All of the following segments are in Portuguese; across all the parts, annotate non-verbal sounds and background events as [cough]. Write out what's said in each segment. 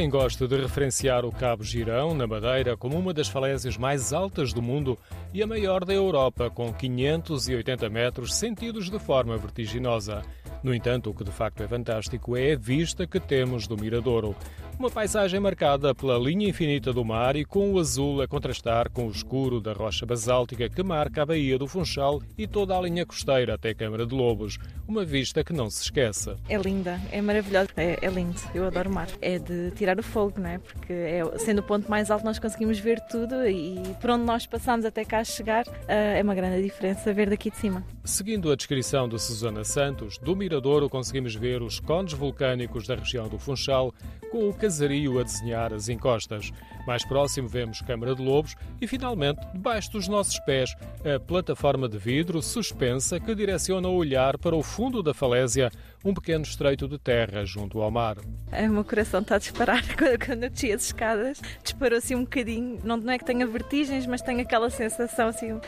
quem gosta de referenciar o Cabo Girão, na Madeira, como uma das falésias mais altas do mundo e a maior da Europa, com 580 metros sentidos de forma vertiginosa. No entanto, o que de facto é fantástico é a vista que temos do Miradouro. Uma paisagem marcada pela linha infinita do mar e com o azul a contrastar com o escuro da rocha basáltica que marca a Baía do Funchal e toda a linha costeira até Câmara de Lobos. Uma vista que não se esqueça. É linda, é maravilhosa, é, é lindo, eu adoro o mar. É de tirar o fogo, não é? Porque é, sendo o ponto mais alto nós conseguimos ver tudo e por onde nós passamos até cá chegar eh, é uma grande diferença ver daqui de cima. Seguindo a descrição de Susana Santos, do Miradouro conseguimos ver os cones vulcânicos da região do Funchal com o casario a desenhar as encostas. Mais próximo vemos Câmara de Lobos e, finalmente, debaixo dos nossos pés, a plataforma de vidro suspensa que direciona o olhar para o fundo da falésia, um pequeno estreito de terra junto ao mar. O meu coração está a disparar [laughs] quando eu desci as escadas. Disparou assim um bocadinho. Não é que tenha vertigens, mas tenho aquela sensação assim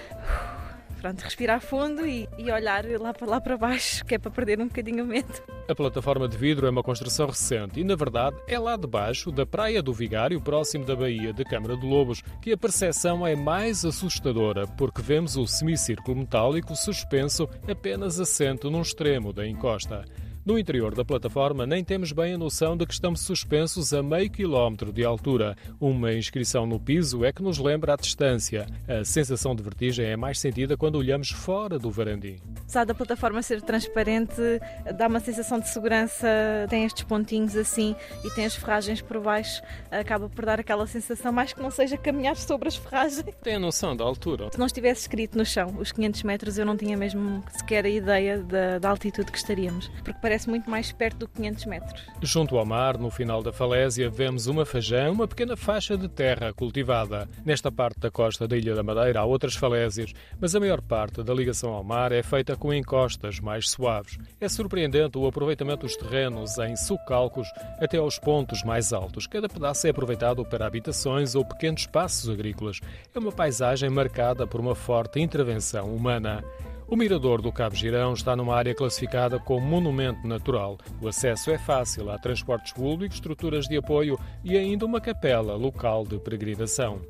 pronto, respirar fundo e, e olhar lá para, lá para baixo, que é para perder um bocadinho o medo. A plataforma de vidro é uma construção recente e, na verdade, é lá debaixo da Praia do Vigário, próximo da Baía de Câmara de Lobos, que a percepção é mais assustadora, porque vemos o semicírculo metálico suspenso apenas assento num extremo da encosta. No interior da plataforma, nem temos bem a noção de que estamos suspensos a meio quilómetro de altura. Uma inscrição no piso é que nos lembra a distância. A sensação de vertigem é mais sentida quando olhamos fora do varandim. Apesar da plataforma ser transparente, dá uma sensação de segurança, tem estes pontinhos assim e tem as ferragens por baixo, acaba por dar aquela sensação, mais que não seja caminhar sobre as ferragens. Tem a noção da altura? Se não estivesse escrito no chão os 500 metros, eu não tinha mesmo sequer a ideia da, da altitude que estaríamos, porque parece muito mais perto do 500 metros. Junto ao mar, no final da falésia, vemos uma fajã, uma pequena faixa de terra cultivada. Nesta parte da costa da Ilha da Madeira há outras falésias, mas a maior parte da ligação ao mar é feita com encostas mais suaves. É surpreendente o aproveitamento dos terrenos em socalcos até aos pontos mais altos. Cada pedaço é aproveitado para habitações ou pequenos espaços agrícolas. É uma paisagem marcada por uma forte intervenção humana. O Mirador do Cabo Girão está numa área classificada como monumento natural. O acesso é fácil, há transportes públicos, estruturas de apoio e ainda uma capela local de peregrinação.